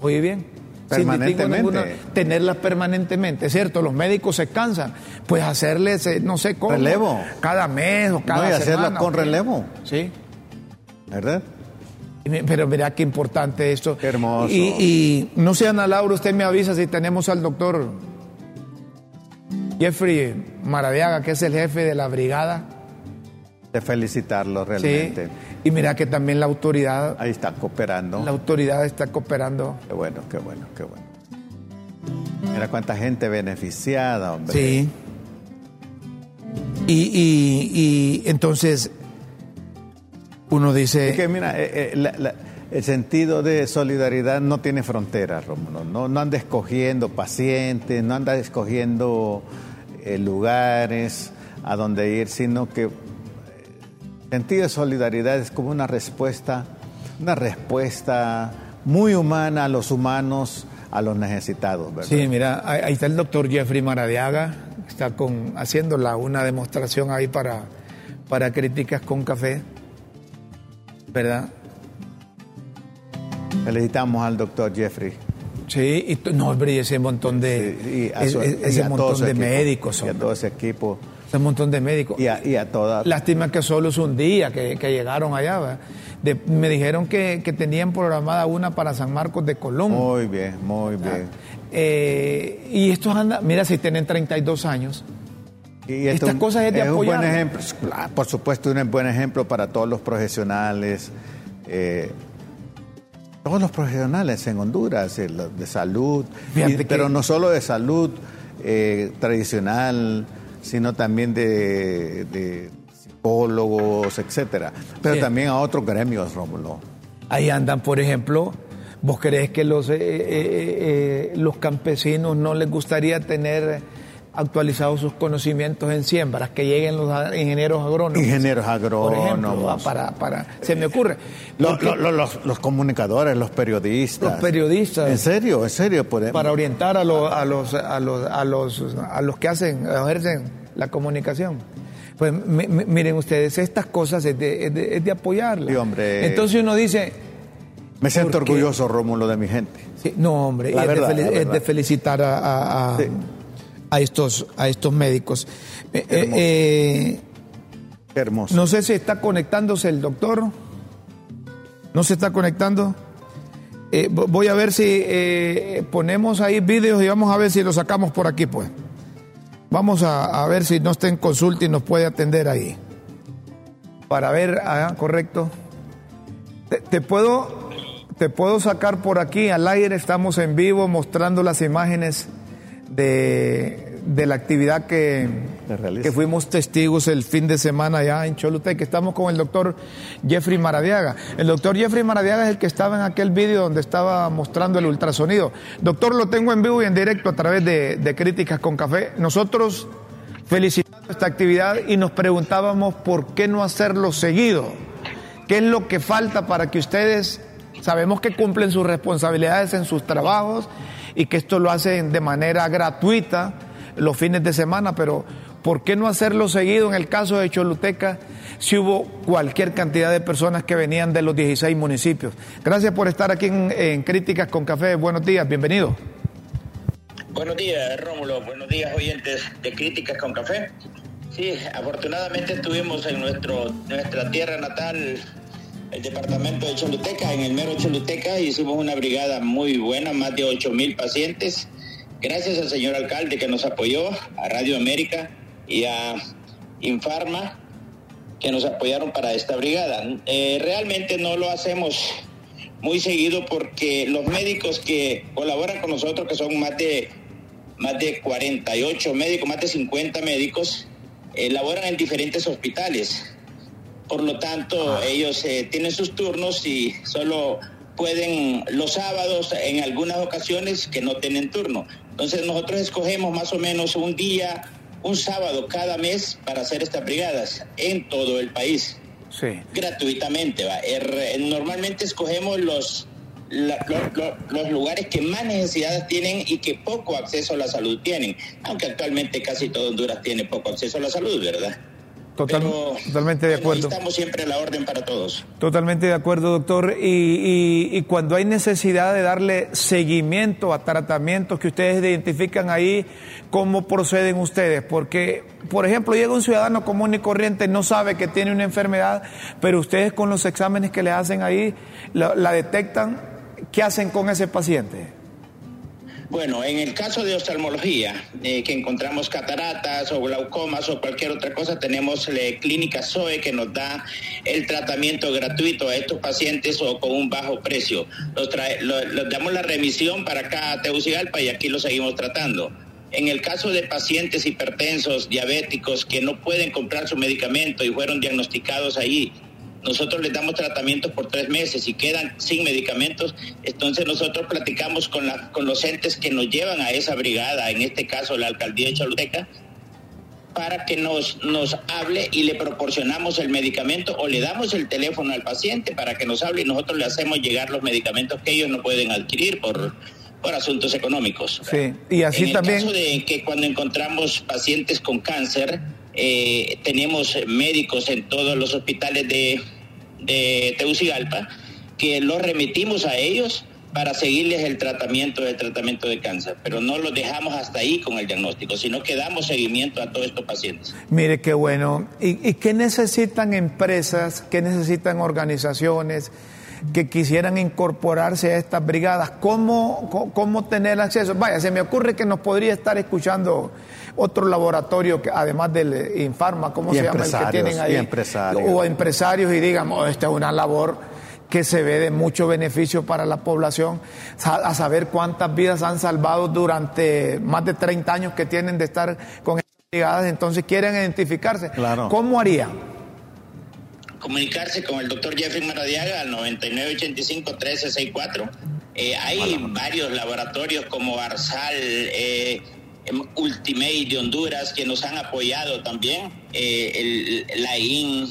Oye bien. Sin Permanentemente. tenerlas permanentemente, ¿cierto? Los médicos se cansan, pues hacerles, eh, no sé cómo, Relevo. cada mes o cada No, y hacerlas con relevo. Sí. ¿Verdad? Pero mira qué importante esto. Qué hermoso. Y, y no sé, Ana Laura, usted me avisa si tenemos al doctor Jeffrey Maradiaga, que es el jefe de la brigada. De felicitarlo Sí. realmente. Y mira que también la autoridad, Ahí está cooperando. la autoridad está cooperando. Qué bueno, qué bueno, qué bueno. Mira cuánta gente beneficiada, hombre. Sí. Y, y- y entonces uno dice. Es que mira, eh, eh, la- la- el sentido de solidaridad no tiene fronteras, Rómulo. No, no anda escogiendo pacientes, no anda escogiendo eh, lugares a donde ir, sino que sentido de solidaridad es como una respuesta, una respuesta muy humana a los humanos, a los necesitados, ¿verdad? Sí, mira, ahí está el doctor Jeffrey Maradiaga, está con, haciéndola una demostración ahí para, para críticas con café, ¿verdad? Felicitamos al doctor Jeffrey. Sí, y no, hombre, y ese montón de, Sí, y a es- su- y ese a montón de equipo, médicos, Y a hombre, todo ese equipo. Ese montón de médicos. Y a, y a toda. Lástima que solo es un día que, que llegaron allá. De- me dijeron que, que tenían programada una para San Marcos de Colón. Muy bien, muy bien. Eh, y estos andan, mira, si tienen 32 años. Y Estas un- cosas es de un buen ejemplo, por supuesto, un buen ejemplo para todos los profesionales, eh, todos los profesionales en Honduras, de salud, y- pero no solo de salud eh, tradicional, sino también de, de psicólogos, etcétera, pero Sí. también a otros gremios, Rómulo. Ahí andan, por ejemplo, ¿vos crees que los, eh, eh, eh, los campesinos no les gustaría tener actualizados sus conocimientos en siembras, que lleguen los ingenieros agrónomos? Ingenieros Por ejemplo, agrónomos. para, para, se me ocurre. Los, los- los- los comunicadores, los periodistas. Los periodistas. En serio, en serio. Por, para orientar a los, a los, a los, a los, a los que hacen, ejercen la comunicación. Pues mi- mi- miren ustedes, estas cosas es de, es de- es de apoyarlas. Sí, hombre. Entonces uno dice, Me siento orgulloso, Rómulo, de mi gente. Sí, no, hombre, La es, verdad, de la es de felicitar a, a- a- Sí. A estos, a estos médicos. Eh, eh, Hermoso. eh, Qué hermoso. no sé si está conectándose el doctor. ¿No se está conectando? Eh, vo- voy a ver si eh, ponemos ahí vídeos y vamos a ver si lo sacamos por aquí, pues. Vamos a, a ver si no está en consulta y nos puede atender ahí. Para ver, ah, correcto. Te, te puedo, te puedo sacar por aquí al aire, estamos en vivo mostrando las imágenes de, de la actividad que, que fuimos testigos el fin de semana allá en Choluteca. Estamos con el doctor Jeffrey Maradiaga. El doctor Jeffrey Maradiaga es el que estaba en aquel vídeo donde estaba mostrando el ultrasonido. Doctor, lo tengo en vivo y en directo a través de, de Críticas con Café. Nosotros felicitamos esta actividad y nos preguntábamos por qué no hacerlo seguido. ¿Qué es lo que falta para que ustedes, sabemos que cumplen sus responsabilidades en sus trabajos y que esto lo hacen de manera gratuita? los fines de semana, pero ¿por qué no hacerlo seguido en el caso de Choluteca si hubo cualquier cantidad de personas que venían de los 16 municipios? Gracias por estar aquí en, Críticas con Café. Buenos días, bienvenido. Buenos días, Rómulo. Buenos días, oyentes de Críticas con Café. Sí, afortunadamente estuvimos en nuestro, nuestra tierra natal, el departamento de Choluteca, en el mero Choluteca, hicimos una brigada muy buena, más de 8 mil pacientes Gracias al señor alcalde que nos apoyó, a Radio América y a Infarma, que nos apoyaron para esta brigada. Eh, realmente no lo hacemos muy seguido porque los médicos que colaboran con nosotros, que son más de, más de 48 médicos, más de 50 médicos, eh, laboran en diferentes hospitales. Por lo tanto, ah. ellos eh, tienen sus turnos y solo pueden los sábados en algunas ocasiones que no tienen turno. Entonces nosotros escogemos más o menos un día, un sábado cada mes para hacer estas brigadas en todo el país. Sí. Gratuitamente. ¿va? Er, normalmente escogemos los, los lugares que más necesidades tienen y que poco acceso a la salud tienen, aunque actualmente casi todo Honduras tiene poco acceso a la salud, ¿verdad? Totalmente de acuerdo. Estamos siempre a la orden para todos. Totalmente de acuerdo, doctor. Y, y, cuando hay necesidad de darle seguimiento a tratamientos que ustedes identifican ahí, ¿cómo proceden ustedes? Porque, por ejemplo, llega un ciudadano común y corriente, no sabe que tiene una enfermedad, pero ustedes con los exámenes que le hacen ahí, la detectan, ¿qué hacen con ese paciente? Bueno, en el caso de oftalmología, eh, que encontramos cataratas o glaucomas o cualquier otra cosa, tenemos la clínica SOE que nos da el tratamiento gratuito a estos pacientes o con un bajo precio. Los, damos la remisión para acá a Tegucigalpa y aquí lo seguimos tratando. En el caso de pacientes hipertensos, diabéticos que no pueden comprar su medicamento y fueron diagnosticados ahí nosotros les damos tratamientos por tres meses y quedan sin medicamentos, entonces nosotros platicamos con, la, con los entes que nos llevan a esa brigada, en este caso la alcaldía de Choluteca, para que nos, nos hable y le proporcionamos el medicamento o le damos el teléfono al paciente para que nos hable y nosotros le hacemos llegar los medicamentos que ellos no pueden adquirir por, por asuntos económicos. Sí, y así en también. El caso de que cuando encontramos pacientes con cáncer, eh, tenemos médicos en todos los hospitales de, de Tegucigalpa que los remitimos a ellos para seguirles el tratamiento del tratamiento de cáncer, pero no los dejamos hasta ahí con el diagnóstico, sino que damos seguimiento a todos estos pacientes. Mire qué bueno. ¿Y, y qué necesitan empresas, qué necesitan organizaciones? que quisieran incorporarse a estas brigadas, ¿cómo, cómo tener acceso? Vaya, se me ocurre que nos podría estar escuchando otro laboratorio, que, además del Infarma, ¿cómo se llama el que tienen ahí? empresarios. O empresarios y digamos, oh, esta es una labor que se ve de mucho beneficio para la población, a saber cuántas vidas han salvado durante más de 30 años que tienen de estar con estas brigadas, entonces quieren identificarse. Claro. ¿Cómo harían? Comunicarse con el doctor Jeffrey Maradiaga al 9985-1364. Eh, hay varios laboratorios como Arsal, eh, Ultimate de Honduras que nos han apoyado también, eh, el, la IN,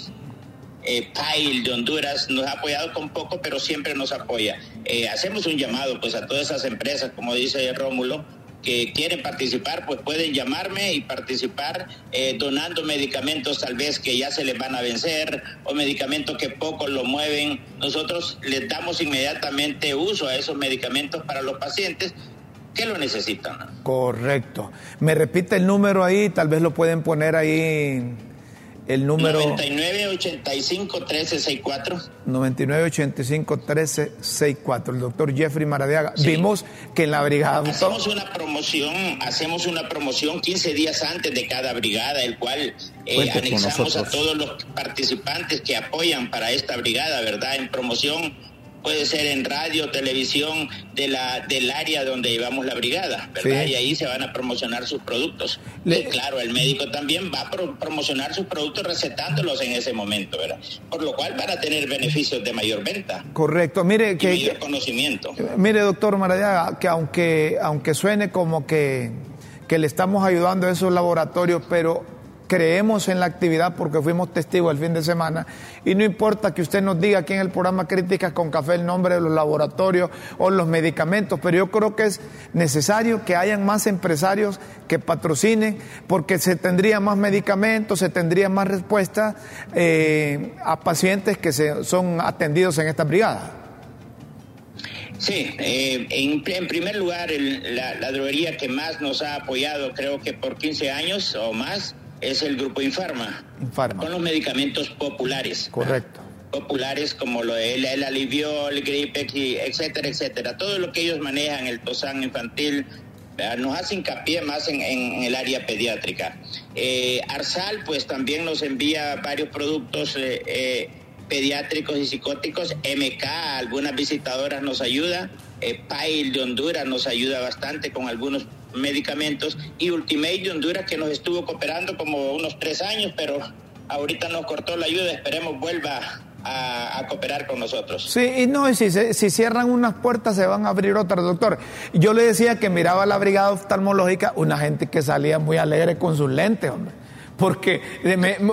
eh, PAIL de Honduras nos ha apoyado con poco, pero siempre nos apoya. Eh, hacemos un llamado pues a todas esas empresas, como dice Rómulo, que quieren participar, pues pueden llamarme y participar eh, donando medicamentos tal vez que ya se les van a vencer o medicamentos que poco lo mueven. Nosotros les damos inmediatamente uso a esos medicamentos para los pacientes que lo necesitan. Correcto. Me repite el número ahí, tal vez lo pueden poner ahí el número 9985-1364. 9985-1364. El doctor Jeffrey Maradiaga. Vimos que en la brigada. Hacemos una promoción, hacemos una promoción 15 días antes de cada brigada, el cual eh, anexamos a todos los participantes que apoyan para esta brigada, ¿verdad? En promoción puede ser en radio, televisión de la, del área donde llevamos la brigada, ¿verdad? Y ahí se van a promocionar sus productos. y claro, el médico también va a promocionar sus productos recetándolos en ese momento, ¿verdad? Por lo cual van a tener beneficios de mayor venta. Correcto, mire que... Mayor conocimiento. Mire, doctor Maradiaga, que aunque, aunque suene como que, que le estamos ayudando a esos laboratorios, pero creemos en la actividad porque fuimos testigos el fin de semana y no importa que usted nos diga aquí en el programa Críticas con Café el nombre de los laboratorios o los medicamentos, pero yo creo que es necesario que hayan más empresarios que patrocinen porque se tendría más medicamentos, se tendría más respuesta eh, a pacientes que se, son atendidos en esta brigada. Sí, eh, en, primer lugar, la, la droguería que más nos ha apoyado, creo que por 15 años o más, es el grupo Infarma. Infarma. Con los medicamentos populares. Correcto. Populares como lo de el, el alivio, el gripex, etcétera, etcétera. Todo lo que ellos manejan, el tosán infantil, nos hace hincapié más en, el área pediátrica. Eh, Arsal, pues también nos envía varios productos eh, eh, pediátricos y psicóticos. MK, algunas visitadoras nos ayuda. PAIL de Honduras nos ayuda bastante con algunos medicamentos y Ultimate de Honduras que nos estuvo cooperando como unos tres años, pero ahorita nos cortó la ayuda, esperemos vuelva a, cooperar con nosotros. Sí, y no, si, si cierran unas puertas se van a abrir otras, doctor. Yo le decía que miraba la brigada oftalmológica, una gente que salía muy alegre con sus lentes, hombre. Porque,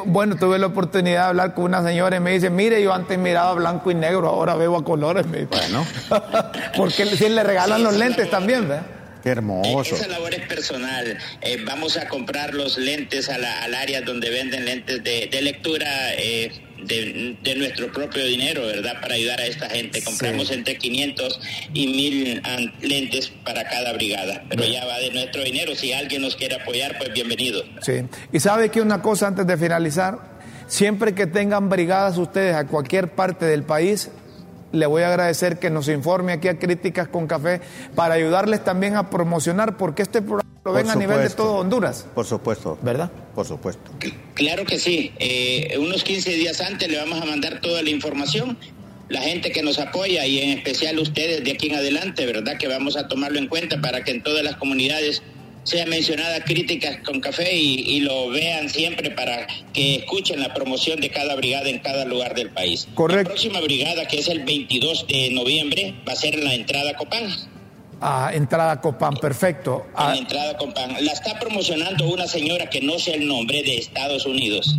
bueno, tuve la oportunidad de hablar con una señora y me dice, mire, yo antes miraba blanco y negro, ahora veo a colores. Bueno. Porque si le regalan los lentes también, ¿verdad? Qué hermoso. Esa labor es personal. Eh, vamos a comprar los lentes al área donde venden lentes de, lectura. Eh, de, nuestro propio dinero, ¿verdad? Para ayudar a esta gente. Compramos entre 500 y 1000 lentes para cada brigada, pero ya va de nuestro dinero. Si alguien nos quiere apoyar, pues bienvenido. Sí. Y sabe que una cosa antes de finalizar, siempre que tengan brigadas ustedes a cualquier parte del país, le voy a agradecer que nos informe aquí a Críticas con Café para ayudarles también a promocionar, porque este programa lo ven a nivel de todo Honduras. Por supuesto. ¿Verdad? Por supuesto. Claro que sí. Eh, unos 15 días antes le vamos a mandar toda la información. La gente que nos apoya y en especial ustedes de aquí en adelante, ¿verdad? Que vamos a tomarlo en cuenta para que en todas las comunidades sea mencionada críticas con café y, lo vean siempre para que escuchen la promoción de cada brigada en cada lugar del país. Correcto. La próxima brigada, que es el 22 de noviembre, va a ser en la entrada Copán. Ah, entrada Copán, perfecto. En ah. entrada Copán. La está promocionando una señora que no sé el nombre de Estados Unidos.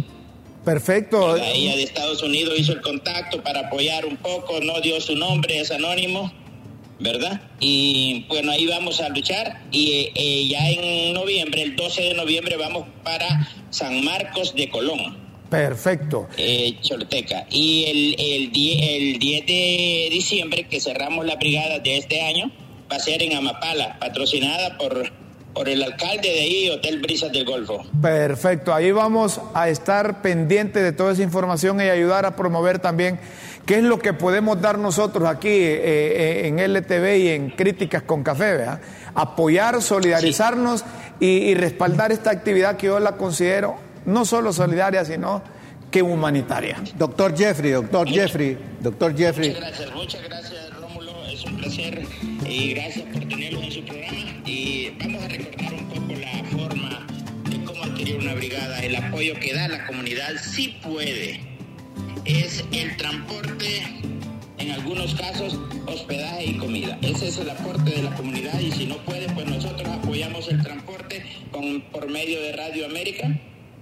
Perfecto. Ella de Estados Unidos hizo el contacto para apoyar un poco, no dio su nombre, es anónimo ¿verdad? Y bueno, ahí vamos a luchar y eh, ya en noviembre, el 12 de noviembre, vamos para San Marcos de Colón. Perfecto. Eh, Chorteca. Y el, el, 10, de diciembre, que cerramos la brigada de este año, va a ser en Amapala, patrocinada por, por el alcalde de ahí, Hotel Brisas del Golfo. Perfecto. Ahí vamos a estar pendientes de toda esa información y ayudar a promover también ¿Qué es lo que podemos dar nosotros aquí eh, eh, en LTV y en Críticas con Café? Apoyar, solidarizarnos y, respaldar esta actividad que yo la considero no solo solidaria, sino que humanitaria. Doctor Jeffrey, doctor Jeffrey, doctor Jeffrey. Muchas gracias, muchas gracias Rómulo, es un placer y gracias por tenerlos en su programa y vamos a recordar un poco la forma de cómo adquirir una brigada, el apoyo que da la comunidad sí puede es el transporte, en algunos casos hospedaje y comida. Ese es el aporte de la comunidad y si no puede, pues nosotros apoyamos el transporte con, por medio de Radio América.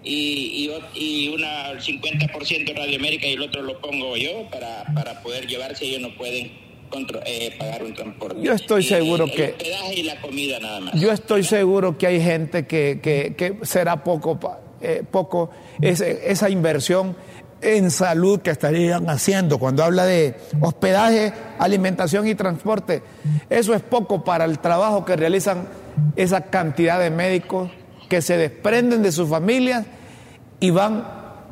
Y, y, una 50% Radio América y el otro lo pongo yo para, para poder llevar si ellos no pueden eh, pagar un transporte. Yo estoy seguro que... hospedaje y la comida nada más. Yo estoy seguro que hay gente que, que, que será poco, eh, poco esa inversión en salud que estarían haciendo cuando habla de hospedaje, alimentación y transporte. Eso es poco para el trabajo que realizan esa cantidad de médicos que se desprenden de sus familias y van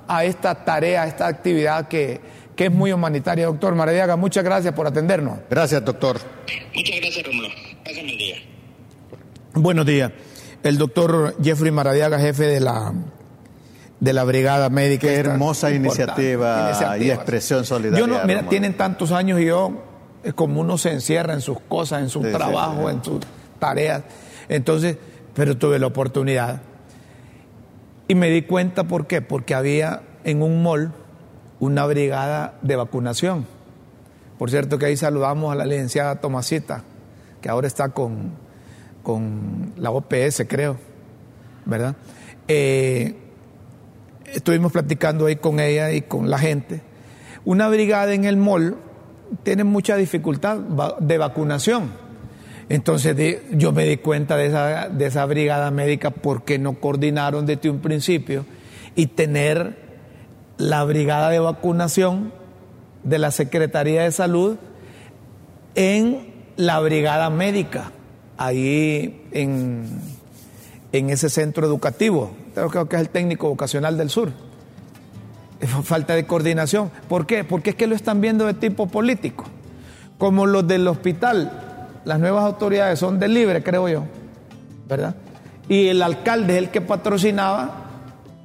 a esta tarea, a esta actividad que, que es muy humanitaria. Doctor Maradiaga, muchas gracias por atendernos. Gracias, doctor. Muchas gracias, Rómulo. Pásame el día. Buenos días. El doctor Jeffrey Maradiaga, jefe de la de la Brigada Médica. Qué hermosa iniciativa, y expresión solidaria. Yo no, mira, tienen tantos años y yo Es como uno se encierra en sus cosas, en su Sí, sí, trabajo, sí. en sus tareas. Entonces, pero tuve la oportunidad. Y me di cuenta, ¿por qué? Porque había en un mall una brigada de vacunación. Por cierto que ahí saludamos a la licenciada Tomasita, que ahora está con, con la OPS, creo, ¿verdad? Eh, estuvimos platicando ahí con ella y con la gente. Una brigada en el mall tiene mucha dificultad de vacunación. Entonces yo me di cuenta de esa, de esa brigada médica porque no coordinaron desde un principio y tener la brigada de vacunación de la Secretaría de Salud en la brigada médica, ahí en, en ese centro educativo. Creo que- es el técnico vocacional del sur. Falta de coordinación. ¿Por qué? Porque es que lo están viendo de tipo político. Como los del hospital, las nuevas autoridades son de libre, creo yo, ¿verdad? Y el alcalde es el que patrocinaba.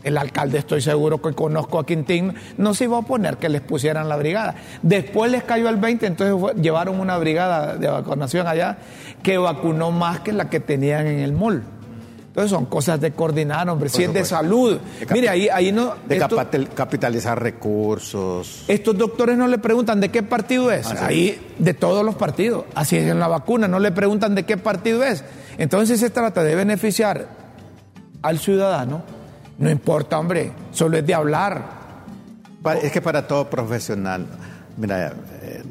El alcalde, estoy seguro que conozco a Quintín, no se iba a oponer que les pusieran la brigada. Después les cayó el 20, entonces llevaron una brigada de vacunación allá que vacunó más que la que tenían en el mall. Entonces son cosas de coordinar, hombre. Si es de salud. De Mire, ahí, ahí no. De esto- capitalizar recursos. estos doctores no le preguntan de qué partido es. Ahí de todos los partidos. Así es en la vacuna, no le preguntan de qué partido es. Entonces se trata de beneficiar al ciudadano. No importa, hombre, solo es de hablar. Es que para todo profesional, mira, eh,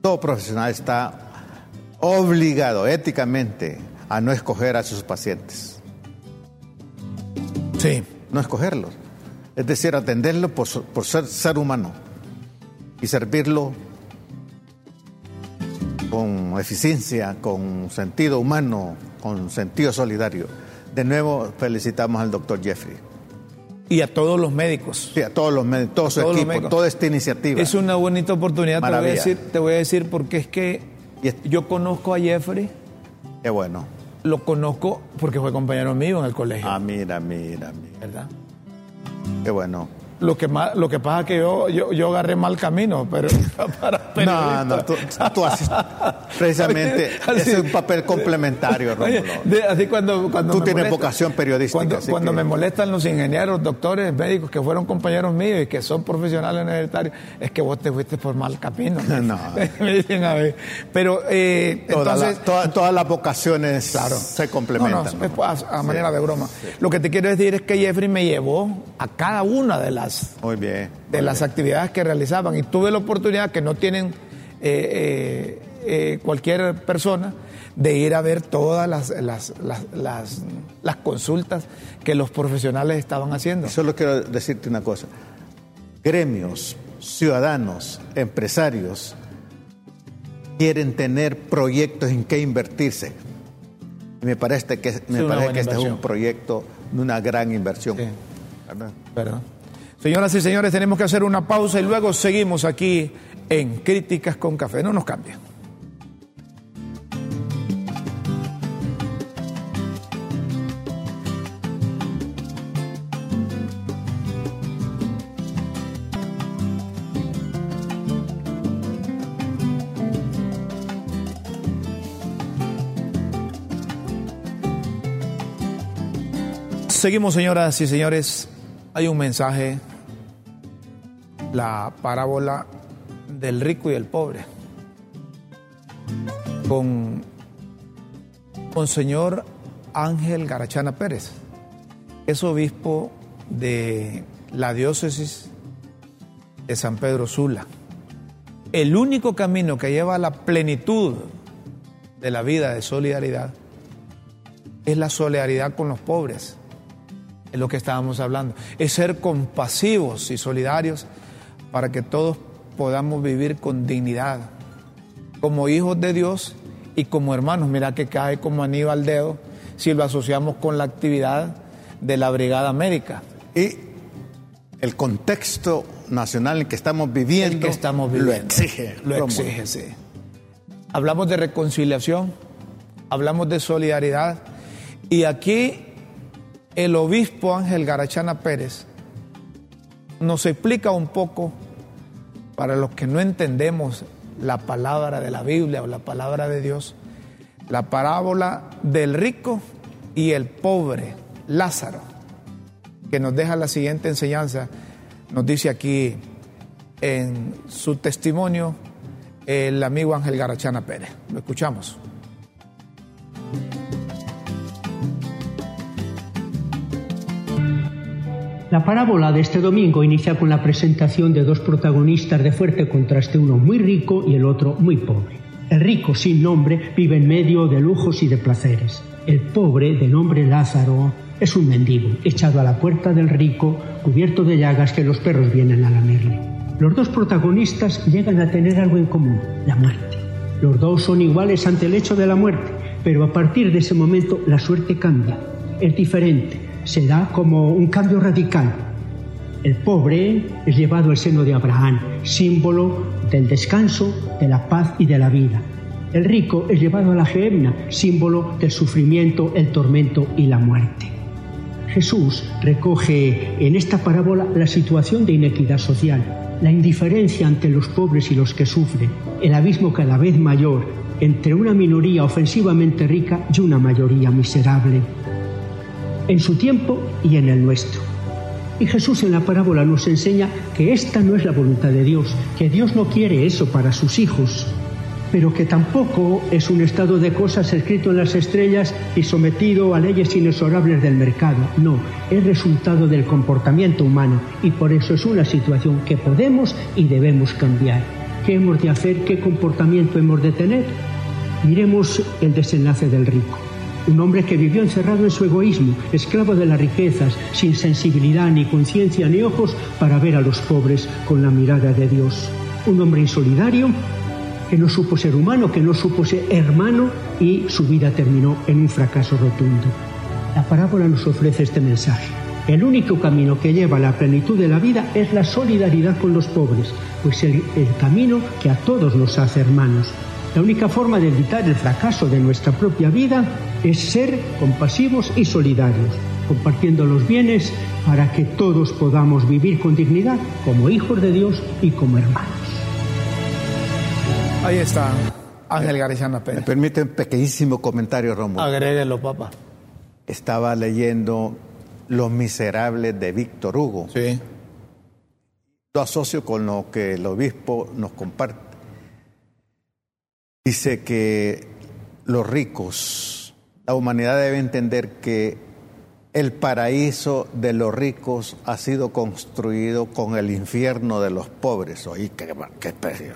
todo profesional está obligado éticamente a no escoger a sus pacientes, Sí. no escogerlos. Es decir, atenderlo por, por ser ser humano y servirlo con eficiencia, con sentido humano, con sentido solidario. De nuevo, felicitamos al doctor Jeffrey. Y a todos los médicos. Sí, a todos los médicos, todo su todos equipo, toda esta iniciativa. Es una bonita oportunidad, te voy, a decir, te voy a decir porque es que yo conozco a Jeffrey, Qué bueno. Lo conozco porque fue compañero mío en el colegio, Ah, mira, mira, mira. ¿verdad? Qué bueno. Lo que, más, lo que pasa es que yo, yo, yo agarré mal camino, pero para No, periodista. no, tú, tú haces precisamente Así- es un papel complementario, Rómulo. así cuando, cuando Tú me tienes molesta- vocación periodística, Cuando, cuando que- me molestan los ingenieros, doctores, médicos que fueron compañeros míos y que son profesionales universitarios, es que vos te fuiste por mal camino. No. me dicen a ver. Pero eh, Todas entonces. las- todas- todas las vocaciones Claro. se No, complementan. no, pues, a, a manera de broma. Lo que te quiero decir es que Jeffrey me llevó a cada una de las Muy bien. de las actividades que realizaban y tuve la oportunidad que no tienen eh, eh, eh, cualquier persona de ir a ver todas las, las, las, consultas que los profesionales estaban haciendo. Solo quiero decirte una cosa. Gremios, ciudadanos, empresarios quieren tener proyectos en que invertirse. Me parece que, me parece que este es un proyecto de una gran inversión. Sí. ¿verdad? ¿verdad? Señoras y señores, tenemos que hacer una pausa y luego seguimos aquí en Críticas con Café. No nos cambien. Seguimos, señoras y señores. Hay un mensaje, la parábola del rico y el pobre, con Monseñor Ángel Garachana Pérez. Es obispo de la diócesis de San Pedro Sula. El único camino que lleva a la plenitud de la vida de solidaridad es la solidaridad con los pobres es lo que estábamos hablando, es ser compasivos y solidarios para que todos podamos vivir con dignidad, como hijos de Dios y como hermanos. Mira que cae como anillo al dedo si lo asociamos con la actividad de la brigada médica. Y el contexto nacional en que estamos viviendo, El que estamos viviendo. lo exige. Lo exige, sí. Hablamos de reconciliación, hablamos de solidaridad y aquí el obispo Ángel Garachana Pérez nos explica un poco, para los que no entendemos la palabra de la Biblia o la palabra de Dios, la parábola del rico y el pobre, Lázaro, que nos deja la siguiente enseñanza, nos dice aquí en su testimonio el amigo Ángel Garachana Pérez. Lo escuchamos. La parábola de este domingo inicia con la presentación de dos protagonistas de fuerte contraste, uno muy rico y el otro muy pobre. El rico, sin nombre, vive en medio de lujos y de placeres. El pobre, de nombre Lázaro, es un mendigo, echado a la puerta del rico, cubierto de llagas que los perros vienen a lamerle. Los dos protagonistas llegan a tener algo en común, la muerte. Los dos son iguales ante el hecho de la muerte, pero a partir de ese momento la suerte cambia, es diferente, se da como un cambio radical. El pobre es llevado al seno de Abraham, símbolo del descanso, de la paz y de la vida. El rico es llevado a la gehenna, símbolo del sufrimiento, el tormento y la muerte. Jesús recoge en esta parábola la situación de inequidad social, la indiferencia ante los pobres y los que sufren, el abismo cada vez mayor entre una minoría ofensivamente rica y una mayoría miserable en su tiempo y en el nuestro. Y Jesús en la parábola nos enseña que esta no es la voluntad de Dios, que Dios no quiere eso para sus hijos, pero que tampoco es un estado de cosas escrito en las estrellas y sometido a leyes inexorables del mercado. No, es resultado del comportamiento humano y por eso es una situación que podemos y debemos cambiar. ¿Qué hemos de hacer? ¿Qué comportamiento hemos de tener? Miremos el desenlace del rico. Un hombre que vivió encerrado en su egoísmo, esclavo de las riquezas, sin sensibilidad, ni conciencia, ni ojos para ver a los pobres con la mirada de Dios. Un hombre insolidario que no supo ser humano, que no supo ser hermano y su vida terminó en un fracaso rotundo. La parábola nos ofrece este mensaje. El único camino que lleva a la plenitud de la vida es la solidaridad con los pobres, pues el, el camino que a todos nos hace hermanos. La única forma de evitar el fracaso de nuestra propia vida es ser compasivos y solidarios, compartiendo los bienes para que todos podamos vivir con dignidad como hijos de Dios y como hermanos. Ahí está Ángel García Pérez. Me permite un pequeñísimo comentario, Romo. Agréguelo, papá. Estaba leyendo Los Miserables de Víctor Hugo. Sí. Lo asocio con lo que el obispo nos comparte. Dice que los ricos, la humanidad debe entender que el paraíso de los ricos ha sido construido con el infierno de los pobres. Oye, qué, qué especio.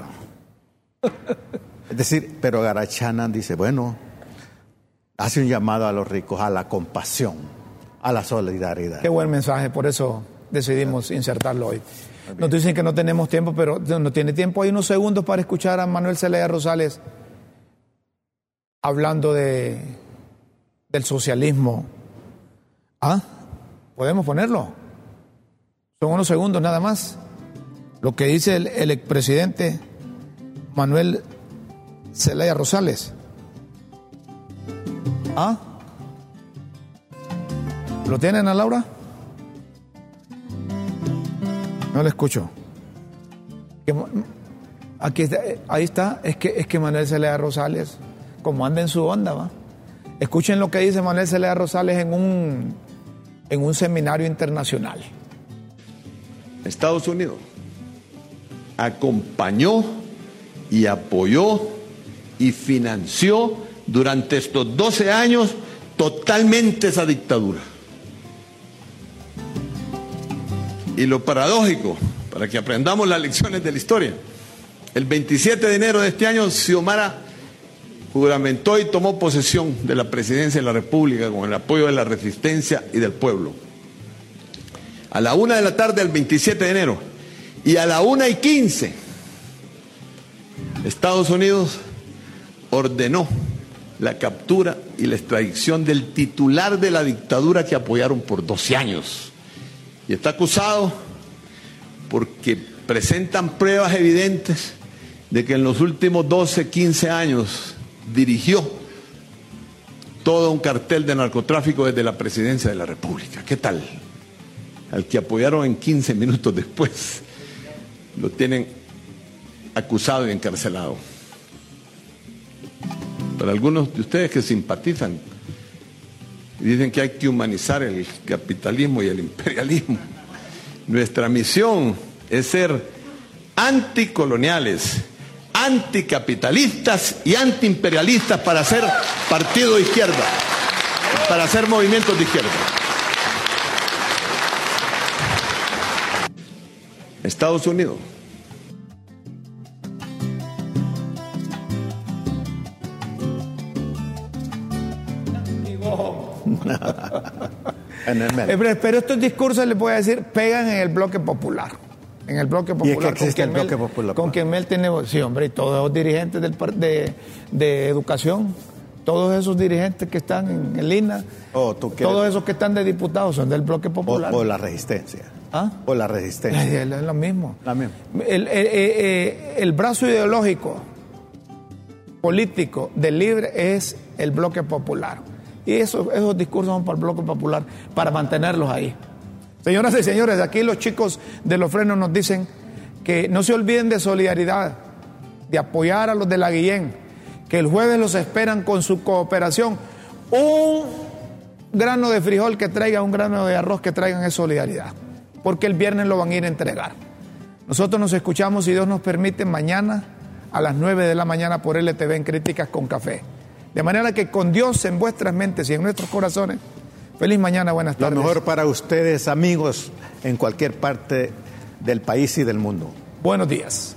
Es decir, pero Garachana dice, bueno, hace un llamado a los ricos a la compasión, a la solidaridad. Qué buen mensaje, por eso decidimos insertarlo hoy. Nos dicen que no tenemos tiempo, pero no tiene tiempo. Hay unos segundos para escuchar a Manuel Celaya Rosales hablando de, del socialismo. ¿Ah? ¿Podemos ponerlo? Son unos segundos nada más. Lo que dice el, el expresidente Manuel Zelaya Rosales. ¿Ah? ¿Lo tienen a Laura? No le escucho. Aquí está, ahí está, es que, es que Manuel Celea Rosales, como anda en su onda, va. Escuchen lo que dice Manuel Celea Rosales en un, en un seminario internacional. Estados Unidos acompañó y apoyó y financió durante estos 12 años totalmente esa dictadura. Y lo paradójico, para que aprendamos las lecciones de la historia, el 27 de enero de este año, Xiomara juramentó y tomó posesión de la presidencia de la República con el apoyo de la resistencia y del pueblo. A la una de la tarde del 27 de enero y a la una y quince, Estados Unidos ordenó la captura y la extradición del titular de la dictadura que apoyaron por 12 años y está acusado porque presentan pruebas evidentes de que en los últimos 12, 15 años dirigió todo un cartel de narcotráfico desde la presidencia de la República. ¿Qué tal? Al que apoyaron en 15 minutos después, lo tienen acusado y encarcelado. Para algunos de ustedes que simpatizan y dicen que hay que humanizar el capitalismo y el imperialismo, nuestra misión es ser anticoloniales, anticapitalistas y antiimperialistas para ser partido de izquierda, para hacer movimientos de izquierda. Estados Unidos. Eh, pero estos discursos, les voy a decir, pegan en el bloque popular. En el bloque que popular. existe el quien bloque Mel- popular. Con quien Mel tiene. Sí, hombre, y todos los dirigentes del, de, de educación, todos esos dirigentes que están en el INA, Oh, tú todos esos que están de diputados son del bloque popular. o la resistencia. ¿Ah? O la Es resistencia. es lo mismo. La misma. El, el- eh, eh, el brazo ideológico político del libre es el bloque popular. Y eso- esos discursos son para el bloque popular, para mantenerlos ahí. Señoras y señores, aquí los chicos de los frenos nos dicen que no se olviden de solidaridad, de apoyar a los de la Guillén, que el jueves los esperan con su cooperación. Un grano de frijol que traigan, un grano de arroz que traigan es solidaridad, porque el viernes lo van a ir a entregar. Nosotros nos escuchamos, si Dios nos permite, mañana a las 9 de la mañana por LTV en Críticas con Café. De manera que con Dios en vuestras mentes y en nuestros corazones, feliz mañana, buenas Lo tardes. mejor para ustedes, amigos, en cualquier parte del país y del mundo. Buenos días.